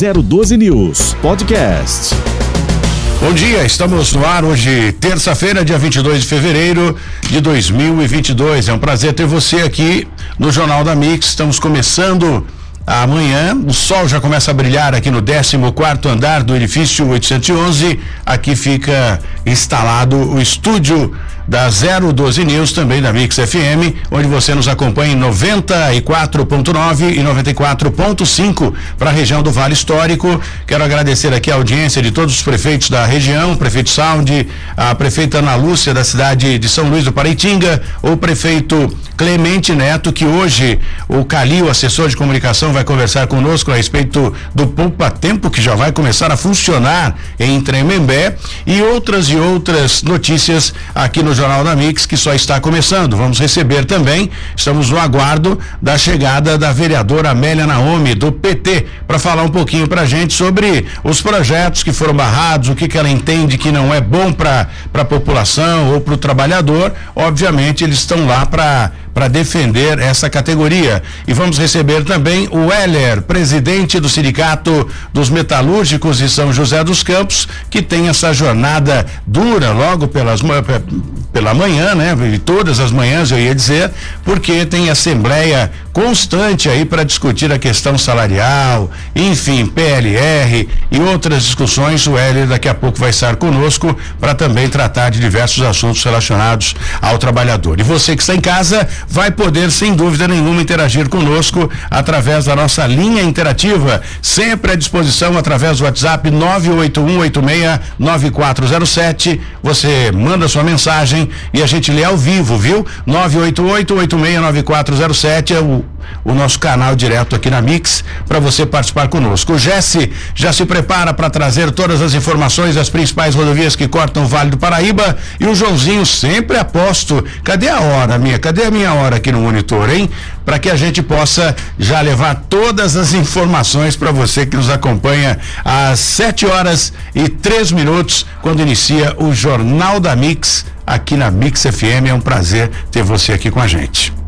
012 News Podcast. Bom dia, estamos no ar hoje, terça-feira, dia 22 de fevereiro de 2022. É um prazer ter você aqui no Jornal da Mix. Estamos começando amanhã. O sol já começa a brilhar aqui no 14 quarto andar do edifício 811. Aqui fica instalado o estúdio da 012 News, também da Mix FM, onde você nos acompanha em 94.9 e 94.5 para a região do Vale Histórico. Quero agradecer aqui a audiência de todos os prefeitos da região, prefeito Saúde, a prefeita Ana Lúcia da cidade de São Luís do Paraitinga, o prefeito Clemente Neto, que hoje o Calil, assessor de comunicação, vai conversar conosco a respeito do Poupa Tempo, que já vai começar a funcionar em Tremembé, e outras e outras notícias aqui no Jornal da Mix, que só está começando. Vamos receber também, estamos no aguardo da chegada da vereadora Amélia Naomi, do PT, para falar um pouquinho para a gente sobre os projetos que foram barrados, o que, que ela entende que não é bom para a população ou para o trabalhador. Obviamente, eles estão lá para para defender essa categoria. E vamos receber também o Heller, presidente do Sindicato dos Metalúrgicos de São José dos Campos, que tem essa jornada dura logo pelas pela manhã, né? Todas as manhãs eu ia dizer, porque tem assembleia constante aí para discutir a questão salarial, enfim, PLR e outras discussões. O Heller daqui a pouco vai estar conosco para também tratar de diversos assuntos relacionados ao trabalhador. E você que está em casa vai poder, sem dúvida nenhuma, interagir conosco através da nossa linha interativa, sempre à disposição através do WhatsApp 981869407. Você manda sua mensagem e a gente lê ao vivo, viu? 988869407 é o o nosso canal direto aqui na Mix para você participar conosco. O Jesse já se prepara para trazer todas as informações das principais rodovias que cortam o Vale do Paraíba e o Joãozinho sempre aposto. Cadê a hora minha? Cadê a minha hora aqui no monitor, hein? Para que a gente possa já levar todas as informações para você que nos acompanha às 7 horas e três minutos quando inicia o Jornal da Mix aqui na Mix FM. É um prazer ter você aqui com a gente.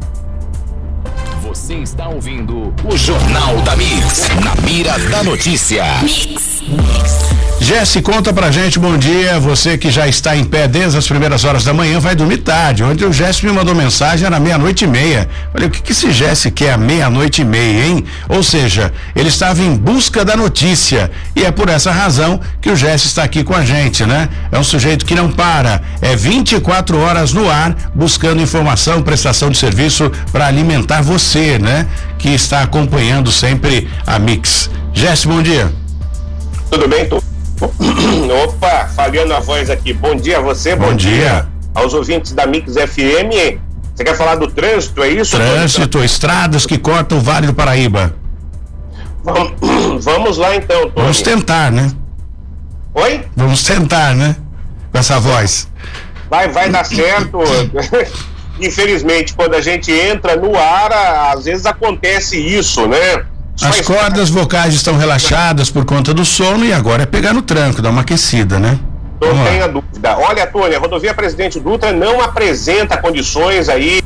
Você está ouvindo o Jornal da Mix, na mira da notícia. Mix. Mix. Jesse, conta pra gente, bom dia. Você que já está em pé desde as primeiras horas da manhã, vai dormir tarde. Ontem o Jesse me mandou mensagem, era meia-noite e meia. Falei, o que, que esse Jesse quer meia-noite e meia, hein? Ou seja, ele estava em busca da notícia. E é por essa razão que o Jesse está aqui com a gente, né? É um sujeito que não para. É 24 horas no ar, buscando informação, prestação de serviço para alimentar você, né? Que está acompanhando sempre a Mix. Jesse, bom dia. Tudo bem, tô Opa, falhando a voz aqui. Bom dia a você, bom, bom dia. dia. aos ouvintes da Mix FM. Você quer falar do trânsito, é isso? Trânsito, estradas que cortam o Vale do Paraíba. Vamos, vamos lá então, Tony. Vamos tentar, né? Oi? Vamos tentar, né? Com essa voz. Vai, vai dar certo. Infelizmente, quando a gente entra no ar, às vezes acontece isso, né? As cordas vocais estão relaxadas por conta do sono e agora é pegar no tranco, dar uma aquecida, né? Não tenha dúvida. Olha, Tônia, a rodovia Presidente Dutra não apresenta condições aí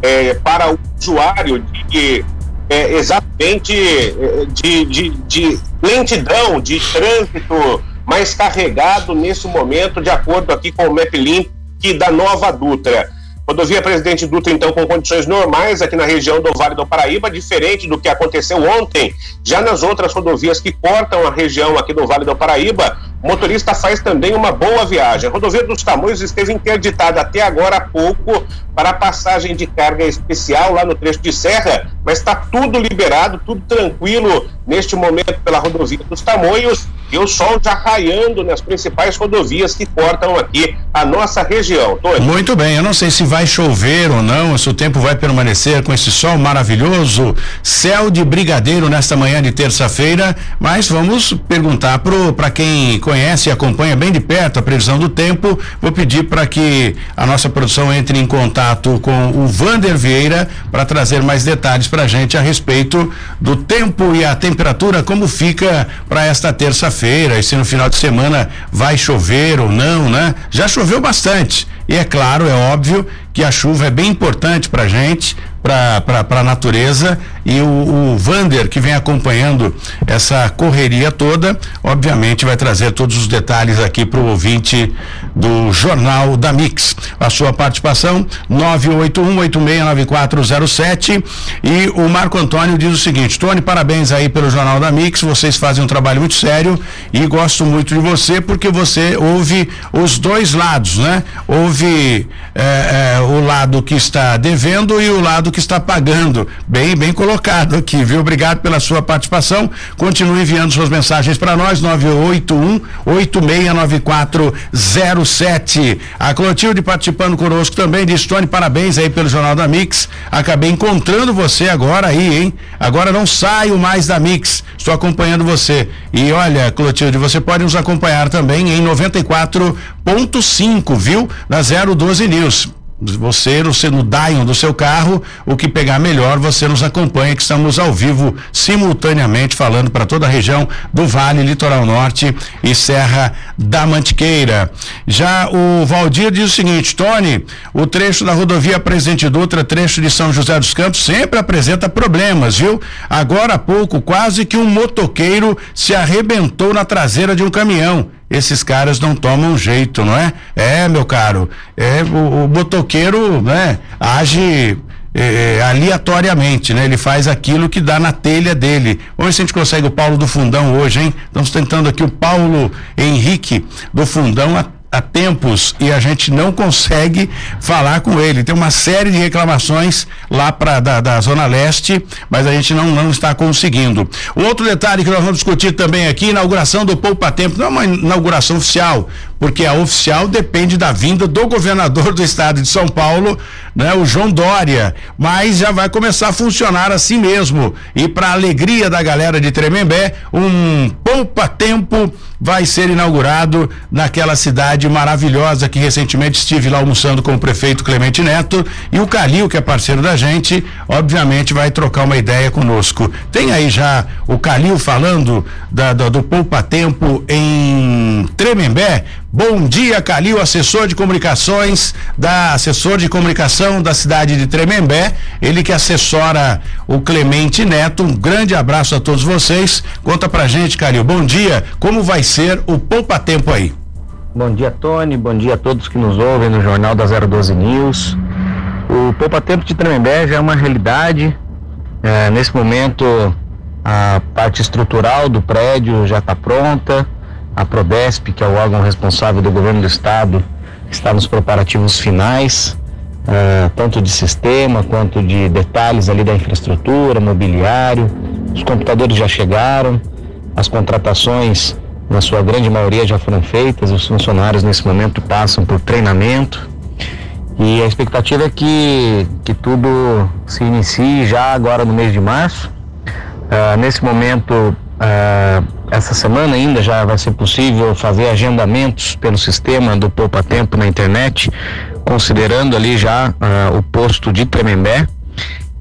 é, para o usuário de é, exatamente é, de, de, de lentidão, de trânsito mais carregado nesse momento, de acordo aqui com o MapLink da nova Dutra. Rodovia Presidente Dutra, então, com condições normais aqui na região do Vale do Paraíba, diferente do que aconteceu ontem. Já nas outras rodovias que cortam a região aqui do Vale do Paraíba, motorista faz também uma boa viagem. A rodovia dos Tamoios esteve interditada até agora há pouco para passagem de carga especial lá no trecho de serra, mas está tudo liberado, tudo tranquilo neste momento pela rodovia dos Tamoios e o sol já raiando nas principais rodovias que cortam aqui a nossa região. Tony. Muito bem, eu não sei se vai chover ou não, se o tempo vai permanecer com esse sol maravilhoso, céu de brigadeiro nesta manhã de terça-feira, mas vamos perguntar para quem conhece e acompanha bem de perto a previsão do tempo, vou pedir para que a nossa produção entre em contato com o Vander Vieira para trazer mais detalhes para a gente a respeito do tempo e a temperatura, como fica para esta terça-feira feira e se no final de semana vai chover ou não, né? Já choveu bastante. E é claro, é óbvio que a chuva é bem importante para gente, para a natureza e o, o Vander que vem acompanhando essa correria toda, obviamente vai trazer todos os detalhes aqui para o ouvinte do Jornal da Mix. A sua participação 981869407 e o Marco Antônio diz o seguinte: Tony, parabéns aí pelo Jornal da Mix, vocês fazem um trabalho muito sério e gosto muito de você porque você ouve os dois lados, né? Ouve é, é, o lado que está devendo e o lado que está pagando. Bem, bem colocado aqui, viu? Obrigado pela sua participação. Continue enviando suas mensagens para nós, 981 869407. A Clotilde participando conosco também, diz Tony, parabéns aí pelo Jornal da Mix. Acabei encontrando você agora aí, hein? Agora não saio mais da Mix. Estou acompanhando você. E olha, Clotilde, você pode nos acompanhar também em 94.5, viu? Na 012 News você no, no Dion do seu carro, o que pegar melhor, você nos acompanha, que estamos ao vivo simultaneamente falando para toda a região do Vale, Litoral Norte e Serra da Mantiqueira. Já o Valdir diz o seguinte, Tony, o trecho da rodovia Presidente Dutra, trecho de São José dos Campos, sempre apresenta problemas, viu? Agora há pouco, quase que um motoqueiro se arrebentou na traseira de um caminhão esses caras não tomam jeito, não é? É, meu caro, é o, o né, age é, é, aleatoriamente, né? Ele faz aquilo que dá na telha dele. Ver se a gente consegue o Paulo do Fundão hoje, hein? Estamos tentando aqui o Paulo Henrique do Fundão há tempos e a gente não consegue falar com ele. Tem uma série de reclamações lá para da, da, Zona Leste, mas a gente não, não está conseguindo. Outro detalhe que nós vamos discutir também aqui, inauguração do Poupa Tempo, não é uma inauguração oficial, porque a oficial depende da vinda do governador do estado de São Paulo, né, o João Dória, mas já vai começar a funcionar assim mesmo. E para alegria da galera de Tremembé, um Poupa Tempo vai ser inaugurado naquela cidade maravilhosa que recentemente estive lá almoçando com o prefeito Clemente Neto e o Calil, que é parceiro da gente, obviamente vai trocar uma ideia conosco. Tem aí já o Calil falando da, da, do Poupa Tempo em Tremembé. Bom dia, Calil, assessor de comunicações da assessor de comunicação da cidade de Tremembé, ele que assessora o Clemente Neto. Um grande abraço a todos vocês. Conta pra gente, Calil. Bom dia. Como vai ser o Poupa Tempo aí? Bom dia, Tony. Bom dia a todos que nos ouvem no Jornal da 012 News. O Poupa Tempo de Tremembé já é uma realidade. É, nesse momento, a parte estrutural do prédio já está pronta a Prodesp, que é o órgão responsável do governo do estado, está nos preparativos finais, uh, tanto de sistema quanto de detalhes ali da infraestrutura, mobiliário. Os computadores já chegaram, as contratações, na sua grande maioria, já foram feitas, os funcionários nesse momento passam por treinamento. E a expectativa é que, que tudo se inicie já agora no mês de março. Uh, nesse momento, uh, essa semana ainda já vai ser possível fazer agendamentos pelo sistema do Poupa Tempo na internet, considerando ali já uh, o posto de Tremembé.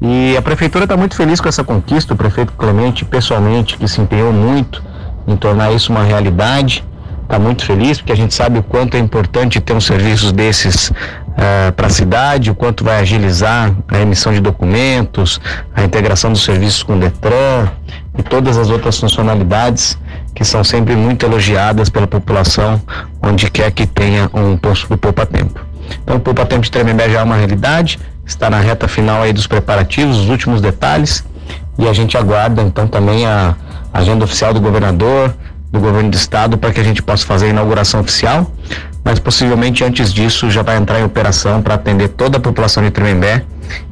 E a prefeitura está muito feliz com essa conquista, o prefeito Clemente pessoalmente, que se empenhou muito em tornar isso uma realidade. Está muito feliz porque a gente sabe o quanto é importante ter um serviços desses uh, para a cidade, o quanto vai agilizar a emissão de documentos, a integração dos serviços com o Detran, e todas as outras funcionalidades que são sempre muito elogiadas pela população onde quer que tenha um posto do Poupa Tempo. Então o Poupa Tempo de Tremembé já é uma realidade, está na reta final aí dos preparativos, os últimos detalhes e a gente aguarda então também a agenda oficial do governador, do governo do estado para que a gente possa fazer a inauguração oficial, mas possivelmente antes disso já vai entrar em operação para atender toda a população de Tremembé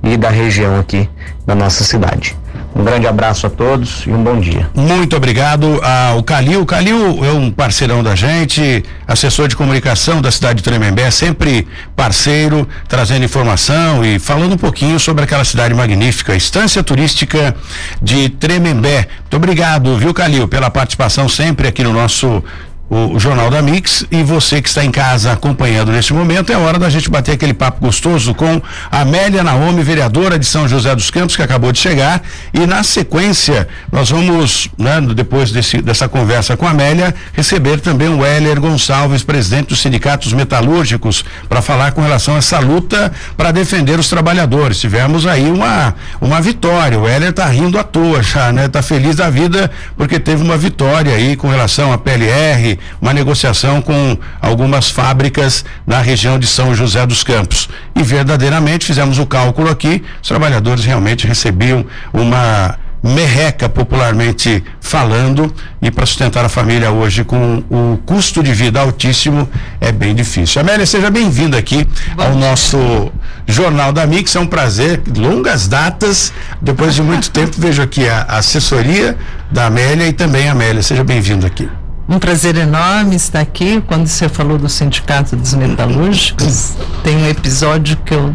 e da região aqui da nossa cidade. Um grande abraço a todos e um bom dia. Muito obrigado ao Calil. Calil é um parceirão da gente, assessor de comunicação da cidade de Tremembé, sempre parceiro, trazendo informação e falando um pouquinho sobre aquela cidade magnífica, Estância Turística de Tremembé. Muito obrigado, viu, Calil, pela participação sempre aqui no nosso o, Jornal da Mix e você que está em casa acompanhando neste momento, é hora da gente bater aquele papo gostoso com Amélia Naomi, vereadora de São José dos Campos, que acabou de chegar. E na sequência, nós vamos, né, depois desse, dessa conversa com a Amélia, receber também o Heller Gonçalves, presidente dos sindicatos metalúrgicos, para falar com relação a essa luta para defender os trabalhadores. Tivemos aí uma, uma vitória. O Heller está rindo à toa já, né? Está feliz da vida porque teve uma vitória aí com relação à PLR uma negociação com algumas fábricas na região de São José dos Campos. E verdadeiramente fizemos o cálculo aqui, os trabalhadores realmente recebiam uma merreca popularmente falando e para sustentar a família hoje com o custo de vida altíssimo é bem difícil. Amélia, seja bem-vinda aqui Bom ao dia. nosso Jornal da Mix, é um prazer, longas datas, depois de muito tempo vejo aqui a, assessoria da Amélia e também a Amélia, seja bem-vindo aqui. Um prazer enorme estar aqui. Quando você falou do Sindicato dos Metalúrgicos, tem um episódio que eu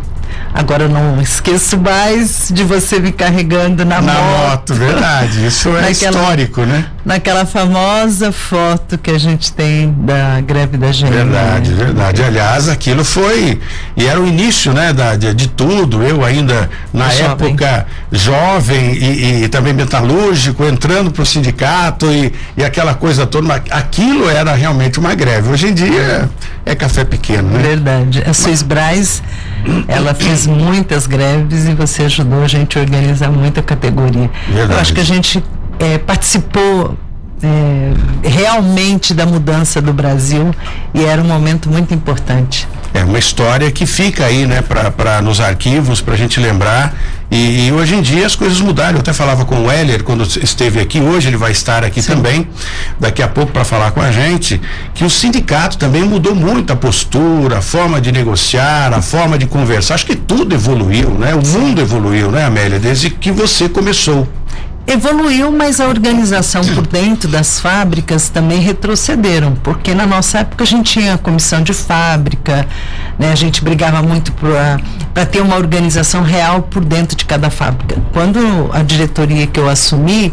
Agora eu não esqueço mais de você me carregando na, na moto. moto. verdade. Isso é naquela, histórico, né? Naquela famosa foto que a gente tem da greve da gente. Verdade, verdade. Aliás, aquilo foi e era o início, né, da, de, de tudo. Eu ainda na jovem. época jovem e, e, também metalúrgico, entrando para o sindicato e, e aquela coisa toda. Aquilo era realmente uma greve. Hoje em dia é, é café pequeno, né? Verdade. A Suiz Braz, ela fez muitas greves e você ajudou a gente a organizar muita categoria. Verdade. Eu acho que a gente é, participou é, realmente da mudança do Brasil e era um momento muito importante. É uma história que fica aí, né, para nos arquivos, para a gente lembrar. E, e, hoje em dia as coisas mudaram. Eu até falava com o Heller quando esteve aqui, hoje ele vai estar aqui Sim. também, daqui a pouco para falar com a gente, que o sindicato também mudou muito a postura, a forma de negociar, a forma de conversar. Acho que tudo evoluiu, né? O mundo evoluiu, né, Amélia, desde que você começou evoluiu, mas a organização por dentro das fábricas também retrocederam, porque na nossa época a gente tinha comissão de fábrica, né, a gente brigava muito para ter uma organização real por dentro de cada fábrica. Quando a diretoria que eu assumi,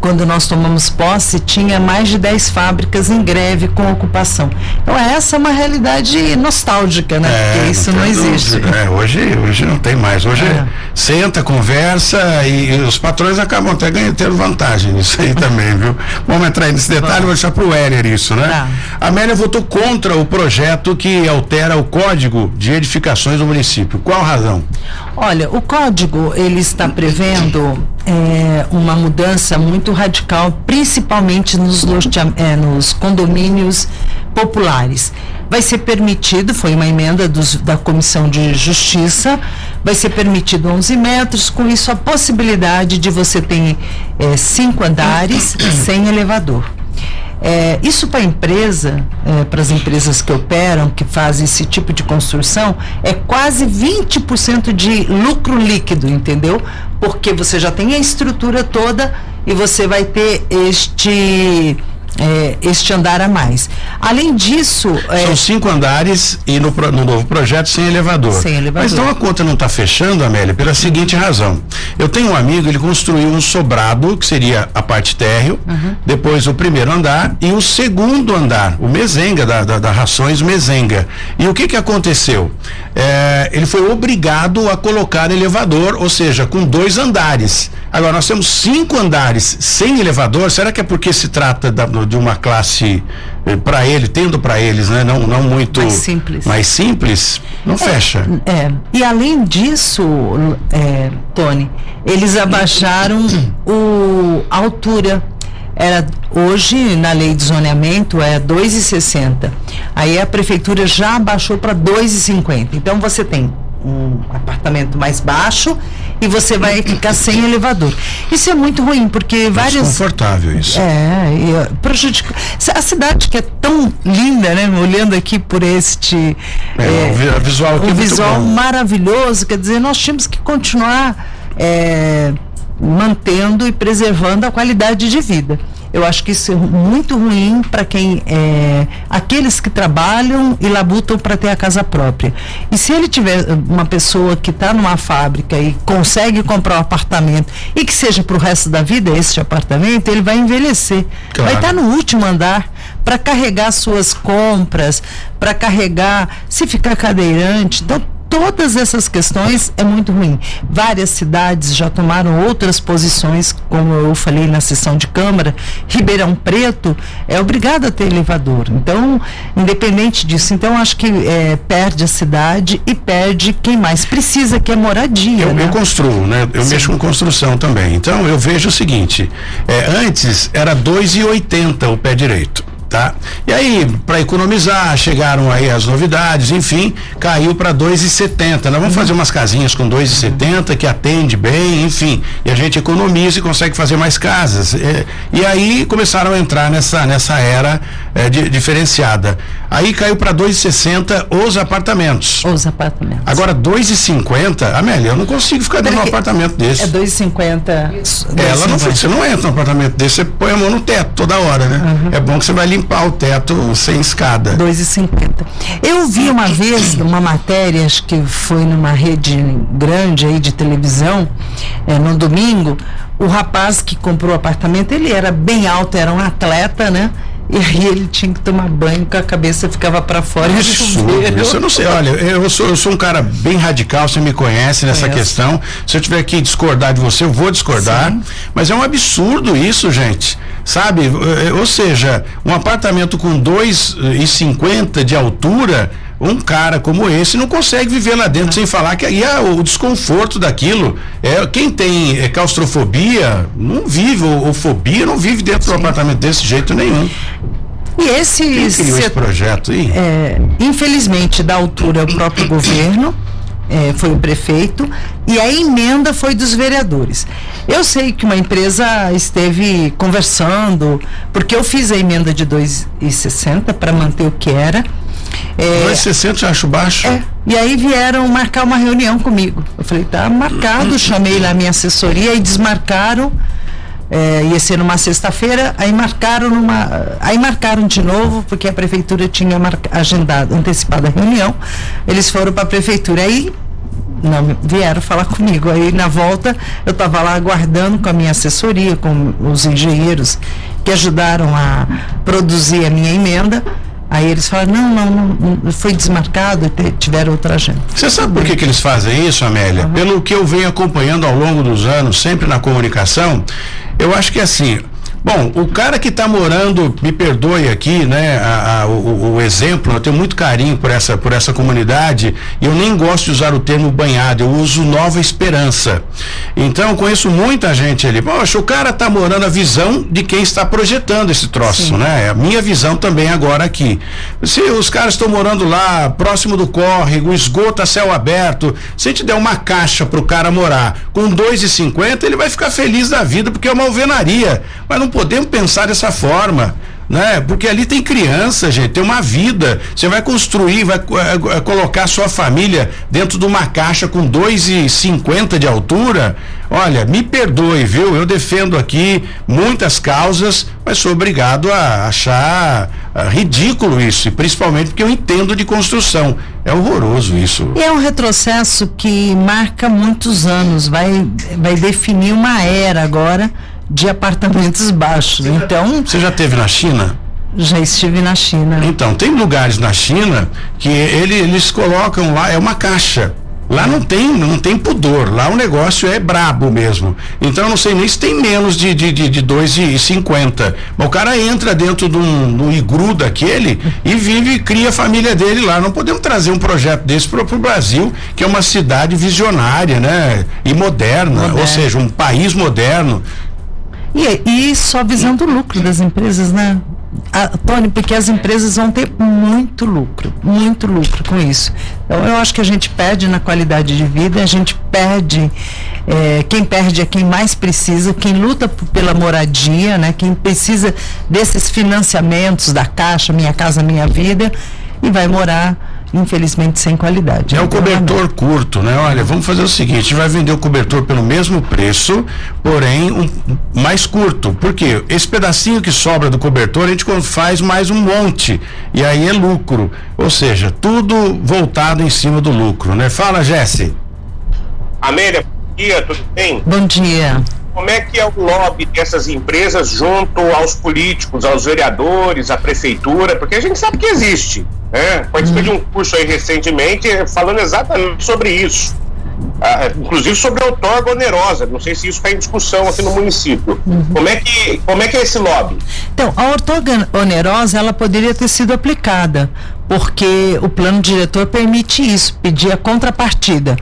quando nós tomamos posse, tinha mais de 10 fábricas em greve com ocupação. Então essa é uma realidade nostálgica, né? É, Porque isso não, não existe. É, hoje, hoje não tem mais. Hoje é. senta, conversa e, e, os patrões acabam até ganhando, tendo vantagem nisso aí também, viu? Vamos entrar nesse detalhe, vou deixar para o Heller isso, né? Tá. A Amélia votou contra o projeto que altera o código de edificações do município. Qual a razão? Olha, o código ele está prevendo é, uma mudança muito radical, principalmente nos, é, nos condomínios populares. Vai ser permitido, foi uma emenda dos, da Comissão de Justiça, vai ser permitido 11 metros, com isso a possibilidade de você ter é, cinco andares sem elevador. É, isso para a empresa, é, para as empresas que operam, que fazem esse tipo de construção, é quase 20% de lucro líquido, entendeu? Porque você já tem a estrutura toda e você vai ter este é, este andar a mais. Além disso. É, São cinco andares e no, no, novo projeto sem elevador. Sem elevador. Mas então a conta não está fechando, Amélia, pela seguinte razão. Eu tenho um amigo, ele construiu um sobrado, que seria a parte térreo, uhum. depois o primeiro andar e o segundo andar, o mesenga, da, da, da Rações Mesenga. E o que que aconteceu? É, ele foi obrigado a colocar elevador, ou seja, com dois andares. Agora, nós temos cinco andares sem elevador, será que é porque se trata da, de uma classe eh, para ele, tendo para eles, né? Não, não muito mais simples. Mais simples, não é, fecha. É. E além disso, é, Tony, eles abaixaram o, a altura. Era hoje na lei de zoneamento é 2,60. Aí a prefeitura já abaixou para 2,50. Então você tem um apartamento mais baixo e você vai ficar sem elevador. Isso é muito ruim, porque várias. Desconfortável isso. É, e prejudica. A cidade que é tão linda, né? Olhando aqui por este. É, é, o visual aqui é visual maravilhoso, quer dizer, nós tínhamos que continuar. É, mantendo e preservando a qualidade de vida. Eu acho que isso é muito ruim para quem é, aqueles que trabalham e labutam para ter a casa própria. E se ele tiver uma pessoa que está numa fábrica e consegue comprar um apartamento e que seja para o resto da vida esse apartamento, ele vai envelhecer. Claro. Vai estar tá no último andar para carregar suas compras, para carregar, se ficar cadeirante. Então, todas essas questões é muito ruim. Várias cidades já tomaram outras posições, como eu falei na sessão de Câmara. Ribeirão Preto é obrigado a ter elevador. Então, independente disso, então acho que é, perde a cidade e perde quem mais precisa, que é moradia. Eu, né? eu construo, né? Eu Sim. mexo com construção também. Então eu vejo o seguinte: é, antes era 2,80 o pé direito. Tá? E aí, para economizar, chegaram aí as novidades, enfim, caiu para 2,70. Nós vamos fazer umas casinhas com 2,70 que atende bem, enfim, e a gente economiza e consegue fazer mais casas. É, e aí começaram a entrar nessa, nessa era é, di- diferenciada. Aí caiu para 2,60 os apartamentos. Os apartamentos. Agora, 2,50, Amélia, eu não consigo ficar dentro de um apartamento desse. É 2,50. Ela não, você não entra num apartamento desse, você põe a mão no teto toda hora, né? Uhum. É bom que você vai limpar o teto sem escada. 2,50. Eu vi uma vez uma matéria, acho que foi numa rede grande aí de televisão, eh, no domingo, o rapaz que comprou o apartamento, ele era bem alto, era um atleta, né? E aí ele tinha que tomar banho com a cabeça ficava para fora e chuveiro. Isso eu não sei. Olha, eu sou, eu sou um cara bem radical, você me conhece nessa questão. Se eu tiver que discordar de você, eu vou discordar. Sim. Mas é um absurdo isso, gente. Sabe? Eh, Ou seja, um apartamento com 2,50 de altura. Um cara como esse não consegue viver lá dentro sem falar que e a- o desconforto daquilo é quem tem é, claustrofobia não vive ou, ou fobia não vive dentro do apartamento desse jeito nenhum. E esse Quem criou esse projeto aí? É, infelizmente, da altura, é o próprio governo, é, foi o prefeito, e a emenda foi dos vereadores. Eu sei que uma empresa esteve conversando, porque eu fiz a emenda de 2,60 para manter o que era. É, 2,60 eu acho baixo. é, e aí vieram marcar uma reunião comigo. Eu falei, tá marcado, chamei lá a minha assessoria e desmarcaram. É, ia ser numa sexta-feira, aí marcaram numa. Aí marcaram de novo, porque a prefeitura tinha agendado, antecipado a reunião. Eles foram para a prefeitura. Aí não vieram falar comigo. Aí na volta eu estava lá aguardando com a minha assessoria, com os engenheiros que ajudaram a produzir a minha emenda. Aí eles falaram, não, não, não, foi desmarcado, te- tiveram outra agenda. Você sabe por que, que eles fazem isso, Amélia? Pelo que eu venho acompanhando ao longo dos anos, sempre na comunicação, eu acho que assim. Bom, o cara que está morando, me perdoe aqui, né, a- a- o, o exemplo, eu tenho muito carinho por essa, por essa comunidade, e eu nem gosto de usar o termo banhado, eu uso Nova Esperança. Então, eu conheço muita gente ali. Poxa, o cara está morando a visão de quem está projetando esse troço, né? É a minha visão também agora aqui. Se os caras estão morando lá, próximo do córrego, esgoto a céu aberto, se a gente der uma caixa pro cara morar com 2,50, ele vai ficar feliz da vida, porque é uma alvenaria. Mas não podemos pensar dessa forma. Né? Porque ali tem criança, gente, tem uma vida. Você vai construir, vai eh, eh, colocar sua família dentro de uma caixa com 2,50 de altura. Olha, me perdoe, viu? Eu defendo aqui muitas causas, mas sou obrigado a achar ah, ridículo isso, e principalmente porque eu entendo de construção. É horroroso isso. É um retrocesso que marca muitos anos, vai, vai definir uma era agora de apartamentos baixos. Então, Você já teve na China? já estive na China. Então, tem lugares na China que ele- eles colocam lá, é uma caixa. Lá não tem, não tem pudor, lá o negócio é brabo mesmo. Então eu não sei nem se tem menos de, de, de, de 2,50. Mas o cara entra dentro de um, de um igru daquele e vive e cria a família dele lá. Não podemos trazer um projeto desse para o Brasil, que é uma cidade visionária, né? E moderna, Moderna. ou seja, um país moderno. E, e só visando o lucro das empresas, né? Ah, Tony, porque as empresas vão ter muito lucro, muito lucro com isso. Então eu acho que a gente perde na qualidade de vida, a gente perde, eh, quem perde é quem mais precisa, quem luta pela moradia, né? Quem precisa desses financiamentos da Caixa, Minha Casa Minha Vida, e vai morar, infelizmente, sem qualidade. É o Então, cobertor curto, né? Olha, vamos fazer o seguinte, a gente vai vender o cobertor pelo mesmo preço, porém um, mais curto. Por quê? Esse pedacinho que sobra do cobertor, a gente faz mais um monte. E aí é lucro. Ou seja, tudo voltado em cima do lucro, né? Fala, Jesse. Amélia, bom dia, tudo bem? Bom dia. Como é que é o lobby dessas empresas junto aos políticos, aos vereadores, à prefeitura, porque a gente sabe que existe. Né? Participei de um curso aí recentemente falando exatamente sobre isso. Ah, inclusive sobre a outorga onerosa. Não sei se isso está em discussão aqui no município. Uhum. Como, é que, como é que é esse lobby? Então, a outorga onerosa ela poderia ter sido aplicada, porque o plano diretor permite isso, pedir a contrapartida.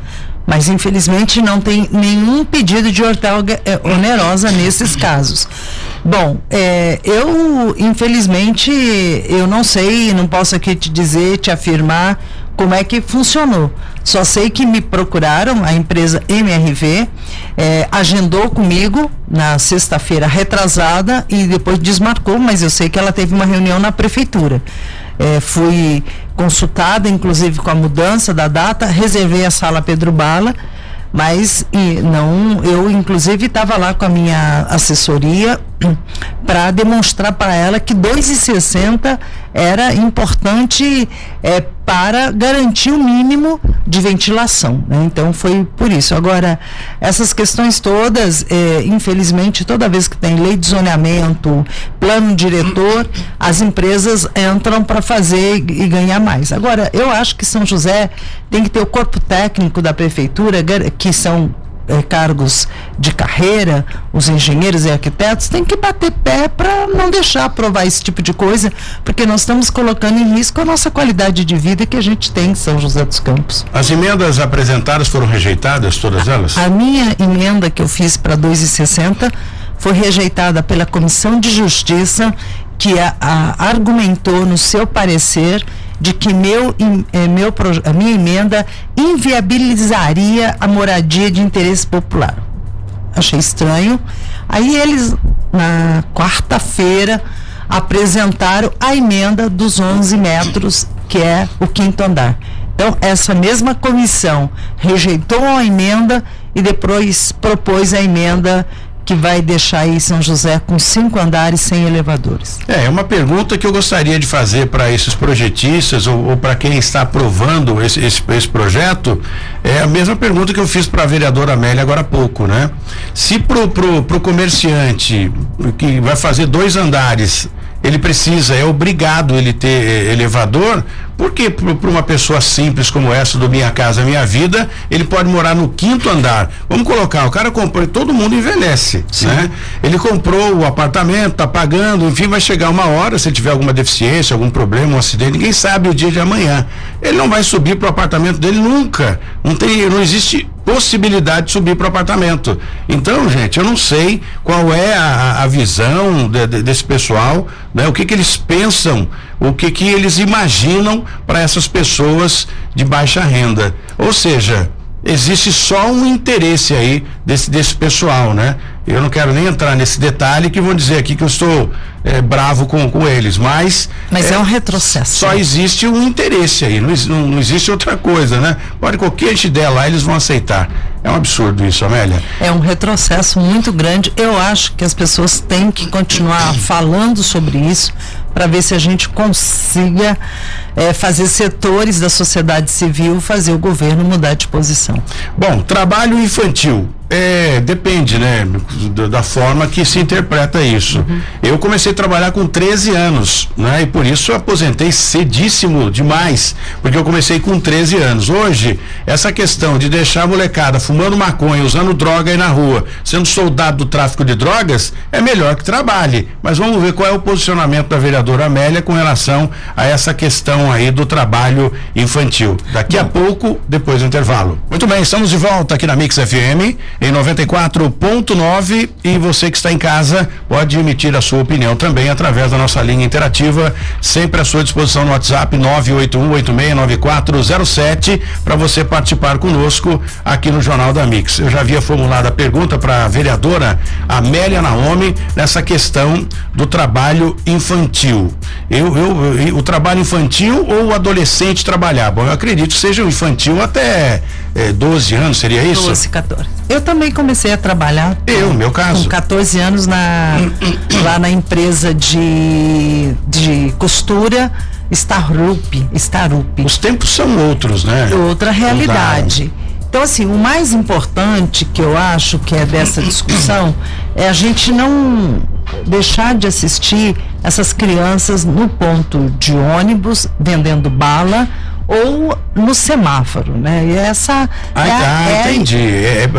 Mas infelizmente não tem nenhum pedido de outorga eh, onerosa nesses casos. Bom, é, eu infelizmente eu não sei, não posso aqui te dizer, te afirmar como é que funcionou. Só sei que me procuraram, a empresa MRV, é, agendou comigo na sexta-feira retrasada e depois desmarcou, mas eu sei que ela teve uma reunião na prefeitura. É, fui consultada, inclusive com a mudança da data, reservei a sala Pedro Bala, mas e, não, eu inclusive estava lá com a minha assessoria para demonstrar para ela que 2,60 era importante é, para garantir o mínimo de ventilação. Né? Então foi por isso. Agora, essas questões todas, é, infelizmente, toda vez que tem lei de zoneamento, plano diretor, as empresas entram para fazer e, e ganhar mais. Agora, eu acho que São José tem que ter o corpo técnico da prefeitura, que são é, cargos de carreira, os engenheiros e arquitetos, têm que bater pé para não deixar aprovar esse tipo de coisa, porque nós estamos colocando em risco a nossa qualidade de vida que a gente tem em São José dos Campos. As emendas apresentadas foram rejeitadas, todas elas? A, a minha emenda que eu fiz para 2,60 foi rejeitada pela Comissão de Justiça, que a, a, argumentou no seu parecer de que meu, é, meu, a minha emenda inviabilizaria a moradia de interesse popular. Achei estranho. Aí eles, na quarta-feira, apresentaram a emenda dos 11 metros, que é o quinto andar. Então, essa mesma comissão rejeitou a emenda e depois propôs a emenda que vai deixar aí São José com cinco andares sem elevadores? É, é uma pergunta que eu gostaria de fazer para esses projetistas ou, ou para quem está aprovando esse, esse, esse, projeto. É a mesma pergunta que eu fiz para a vereadora Amélia agora há pouco, né? Se pro, pro, pro comerciante que vai fazer dois andares ele precisa, é obrigado ele ter eh, elevador, porque para uma pessoa simples como essa do Minha Casa Minha Vida, ele pode morar no quinto andar. Vamos colocar, o cara comprou, todo mundo envelhece, Sim. né? Ele comprou o apartamento, tá pagando, enfim, vai chegar uma hora, se tiver alguma deficiência, algum problema, um acidente, ninguém sabe o dia de amanhã. Ele não vai subir para o apartamento dele nunca. Não tem, não existe possibilidade de subir para o apartamento. Então, gente, eu não sei qual é a, a visão de, de, desse pessoal, né? O que que eles pensam, o que que eles imaginam para essas pessoas de baixa renda. Ou seja, existe só um interesse aí desse, desse pessoal, né? Eu não quero nem entrar nesse detalhe que vão dizer aqui que eu estou é, bravo com, com eles, mas. Mas é, é, um retrocesso. Só existe um interesse aí, não, não, existe outra coisa, né? Pode qualquer gente der lá, eles vão aceitar. É um absurdo isso, Amélia. É um retrocesso muito grande. Eu acho que as pessoas têm que continuar falando sobre isso para ver se a gente consiga é, fazer setores da sociedade civil fazer o governo mudar de posição. Bom, trabalho infantil. É, depende, né, da forma que se interpreta isso. Uhum. Eu comecei a trabalhar com 13 anos, né, e por isso eu aposentei cedíssimo demais, porque eu comecei com 13 anos. Hoje, essa questão de deixar a molecada fumando maconha, usando droga aí na rua, sendo soldado do tráfico de drogas, é melhor que trabalhe. Mas vamos ver qual é o posicionamento da vereadora Amélia com relação a essa questão aí do trabalho infantil. Daqui Bom. a pouco, depois do intervalo. Muito bem, estamos de volta aqui na Mix FM em 94.9 e você que está em casa pode emitir a sua opinião também através da nossa linha interativa, sempre à sua disposição no WhatsApp 981869407 para você participar conosco aqui no Jornal da Mix. Eu já havia formulado a pergunta para a vereadora Amélia Naomi nessa questão do trabalho infantil. Eu, eu, eu, o trabalho infantil ou o adolescente trabalhar? Bom, eu acredito que seja o infantil até é, 12 anos, seria isso? 12, 14. Eu também comecei a trabalhar. Eu, meu caso. Com 14 anos na, lá na empresa de, de costura Starup, Starup. Os tempos são outros, né? Outra realidade. Então, assim, o mais importante que eu acho que é dessa discussão é a gente não deixar de assistir essas crianças no ponto de ônibus vendendo bala ou no semáforo, né? E essa ah, é, tá, é entendi. É,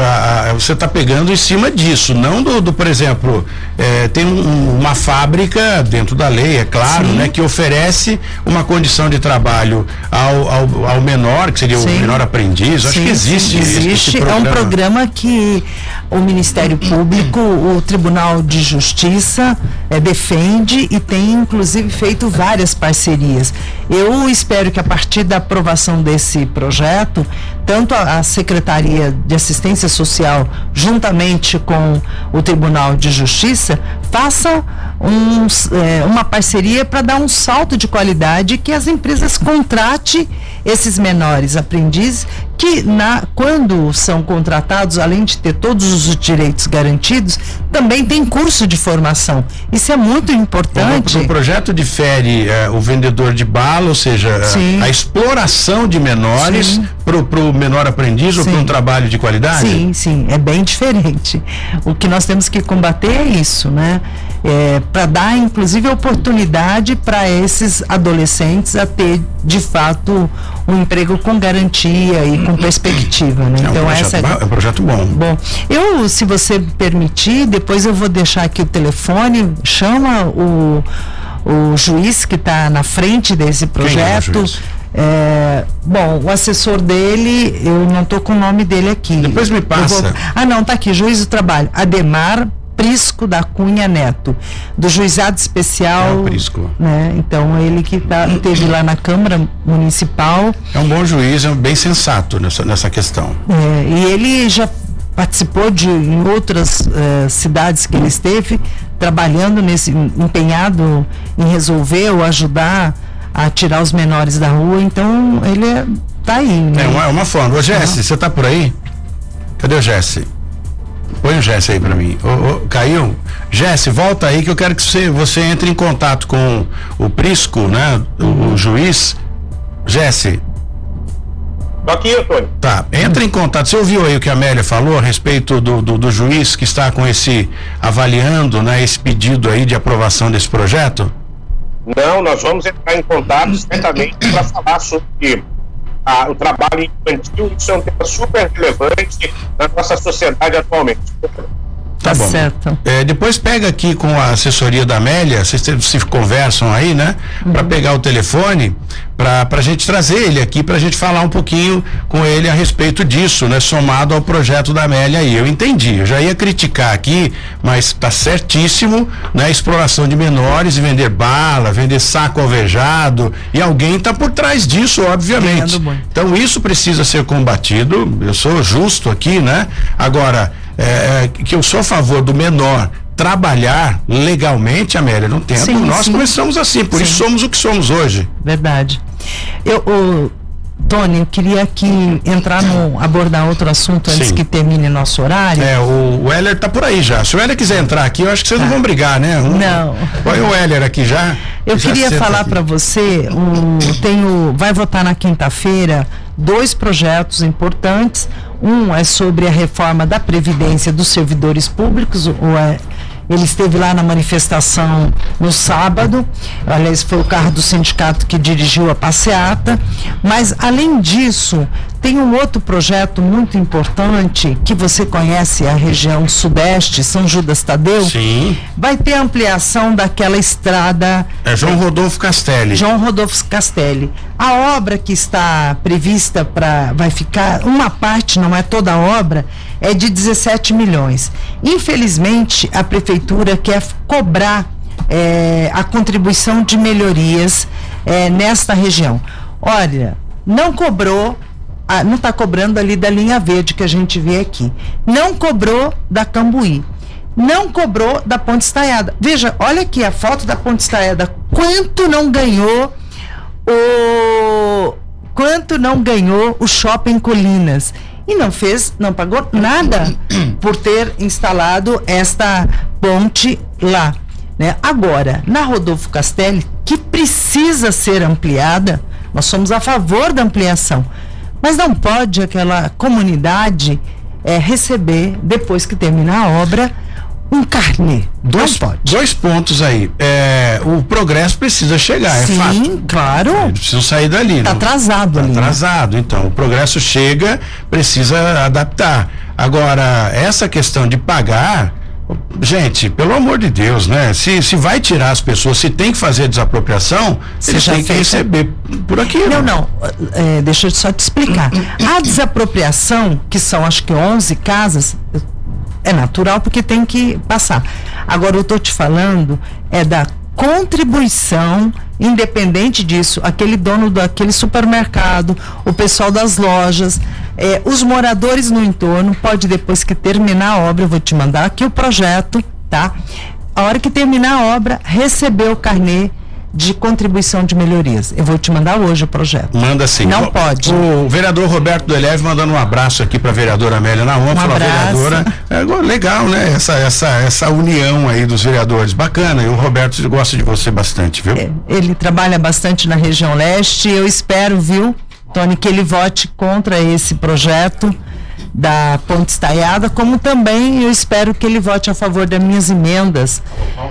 é, você está pegando em cima disso, não do, do por exemplo, é, tem um, uma fábrica dentro da lei, é claro, Sim. né, que oferece uma condição de trabalho ao, ao, ao menor, que seria Sim. o menor aprendiz. Sim, Acho que existe. Existe. é um programa que o Ministério Público, o Tribunal de Justiça é, defende e tem inclusive feito várias parcerias. Eu espero que a partir da aprovação desse projeto, tanto a, a Secretaria de Assistência Social, juntamente com o Tribunal de Justiça, faça um, é, uma parceria para dar um salto de qualidade que as empresas contrate esses menores aprendizes que na, quando são contratados, além de ter todos os direitos garantidos, também tem curso de formação. Isso é muito importante. O, projeto difere é, o vendedor de bala, ou seja, a, a, exploração de menores para o menor aprendiz sim. ou para um trabalho de qualidade? Sim, sim, é bem diferente. O que nós temos que combater é isso, né? É, para dar, inclusive, oportunidade para esses adolescentes a ter, de fato, um emprego com garantia e com perspectiva, né? É um então essa é um projeto bom. Bom, eu, se você permitir, depois eu vou deixar aqui o telefone, chama o, o juiz que está na frente desse projeto. É, é, bom, o assessor dele, eu não estou com o nome dele aqui. Depois me passa. Vou, ah, não, tá aqui, juiz do trabalho. Ademar Prisco da Cunha Neto, do Juizado Especial. É o Prisco. Né? Então, ele que tá, esteve lá na Câmara Municipal. É um bom juiz, é bem sensato nessa, nessa questão. É, e ele já participou de em outras uh, cidades que ele esteve, trabalhando nesse, empenhado em resolver ou ajudar a tirar os menores da rua. Então, ele é, tá aí. Né? É uma, é uma forma. Ô, Jesse, você tá por aí? Cadê o Jesse? Põe o Jesse aí para mim. Ô, ô, caiu? Jesse, volta aí que eu quero que você, você entre em contato com o Prisco, né? O, o juiz. Jesse. Tô aqui, Antônio. Tá, entra em contato. Você ouviu aí o que a Amélia falou a respeito do, do, do juiz que está com esse avaliando, né, esse pedido aí de aprovação desse projeto? Não, nós vamos entrar em contato certamente para falar sobre a, o trabalho infantil, isso é um tema super relevante na nossa sociedade atualmente. Tá, bom. Certo. É, depois pega aqui com a assessoria da Amélia, vocês se conversam aí, né? Uhum. Para pegar o telefone, para a gente trazer ele aqui, para a gente falar um pouquinho com ele a respeito disso, né? Somado ao projeto da Amélia aí. Eu entendi, eu já ia criticar aqui, mas tá certíssimo, né? Exploração de menores e vender bala, vender saco alvejado, e alguém tá por trás disso, obviamente. Então isso precisa ser combatido, eu sou justo aqui, né? Agora, é, é, que eu sou a favor do menor trabalhar legalmente, Amélia, não tem. Sim, Nós sim. começamos assim, por sim. isso somos o que somos hoje. Verdade. Eu, o, Tony, eu queria aqui entrar no abordar outro assunto antes que termine nosso horário. É, o, o Heller tá por aí já. Se o Heller quiser entrar aqui, eu acho que vocês tá. não vão brigar, né? Um, não. Olha o Heller aqui já. Eu já queria falar para você, um, tenho, vai votar na quinta-feira dois projetos importantes. Um é sobre a reforma da Previdência dos servidores públicos, o, é, ele esteve lá na manifestação no sábado. Aliás, foi o carro do sindicato que dirigiu a passeata. Mas, além disso, tem um outro projeto muito importante que você conhece, a região sudeste, São Judas Tadeu. Sim. Vai ter ampliação daquela estrada. É João Rodolfo Castelli. João Rodolfo Castelli. A obra que está prevista para. vai ficar. Uma parte, não é toda a obra, é de 17 milhões. Infelizmente, a prefeitura quer cobrar é, a contribuição de melhorias é, nesta região. Olha, não cobrou ah, não está cobrando ali da linha verde que a gente vê aqui. Não cobrou da Cambuí. Não cobrou da Ponte Estaiada. Veja, olha aqui a foto da Ponte Estaiada. Quanto não ganhou o. Quanto não ganhou o Shopping Colinas? E não fez, não pagou nada por ter instalado esta ponte lá. Né? Agora, na Rodolfo Castelli, que precisa ser ampliada, nós somos a favor da ampliação Mas não pode aquela comunidade é, receber, depois que terminar a obra, um carnê. Dois, dois pontos aí. É, o progresso precisa chegar, Sim, é fato. Sim, claro. Eles precisam sair dali. Está atrasado tá ali. Né? atrasado, então. O progresso chega, precisa adaptar. Agora, essa questão de pagar. Gente, pelo amor de Deus, né? Se, se vai tirar as pessoas, se tem que fazer desapropriação, você eles têm que receber por aquilo. Não, não. É, deixa eu só te explicar. A desapropriação, que são acho que 11 casas, é natural porque tem que passar. Agora eu estou te falando é da contribuição, independente disso, aquele dono daquele supermercado, o pessoal das lojas, é, os moradores no entorno, pode depois que terminar a obra, eu vou te mandar aqui o projeto, tá? A hora que terminar a obra, receber o carnê de contribuição de melhorias. Eu vou te mandar hoje o projeto. Manda sim. Não o, pode. O vereador Roberto Deleve mandando um abraço aqui para a vereadora Amélia Naon, um falou, vereadora, é, legal, né? Essa, essa, essa união aí dos vereadores, bacana. E o Roberto gosta de você bastante, viu? É, ele trabalha bastante na região leste. Eu espero, viu, Tony, que ele vote contra esse projeto da Ponte Estaiada, como também eu espero que ele vote a favor das minhas emendas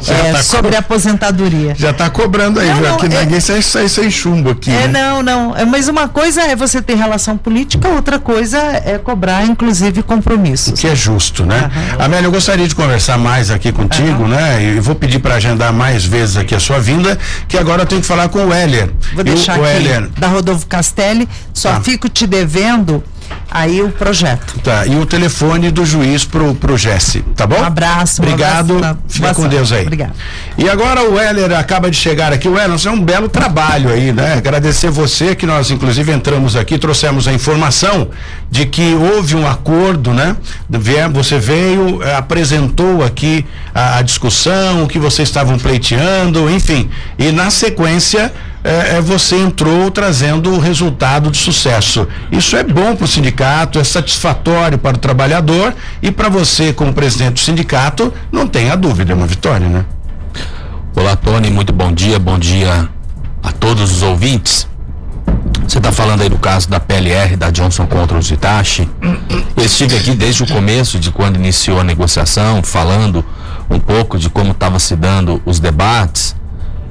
é, tá sobre co... a aposentadoria. Já está cobrando aí, não, já, não, que é... ninguém sai, sai sem chumbo aqui. É, né? não, não. É, mas uma coisa é você ter relação política, outra coisa é cobrar, inclusive, compromissos. Que é justo, né? Uhum. Amélia, eu gostaria de conversar mais aqui contigo, uhum. né? E vou pedir para agendar mais vezes aqui a sua vinda, que agora eu tenho que falar com o Heller. Vou deixar o, aqui, Heller... da Rodolfo Castelli, só tá. fico te devendo aí o projeto. Tá, e o telefone do juiz pro, pro Jesse, tá bom? Um abraço. Obrigado, um abraço, fica com Deus aí. Obrigado. E agora o Heller acaba de chegar aqui. O Heller, é um belo trabalho aí, né? Agradecer você que nós inclusive entramos aqui, trouxemos a informação de que houve um acordo, né? Você veio, eh, apresentou aqui a, a discussão, o que vocês estavam pleiteando, enfim. E na sequência, é, é, você entrou trazendo o resultado de sucesso. Isso é bom para o sindicato, é satisfatório para o trabalhador e para você, como presidente do sindicato, não tenha dúvida, é uma vitória, né? Olá, Tony, muito bom dia, bom dia a todos os ouvintes. Você está falando aí do caso da PLR, da Johnson contra os Itachi. Eu estive aqui desde o começo de quando iniciou a negociação, falando um pouco de como estava se dando os debates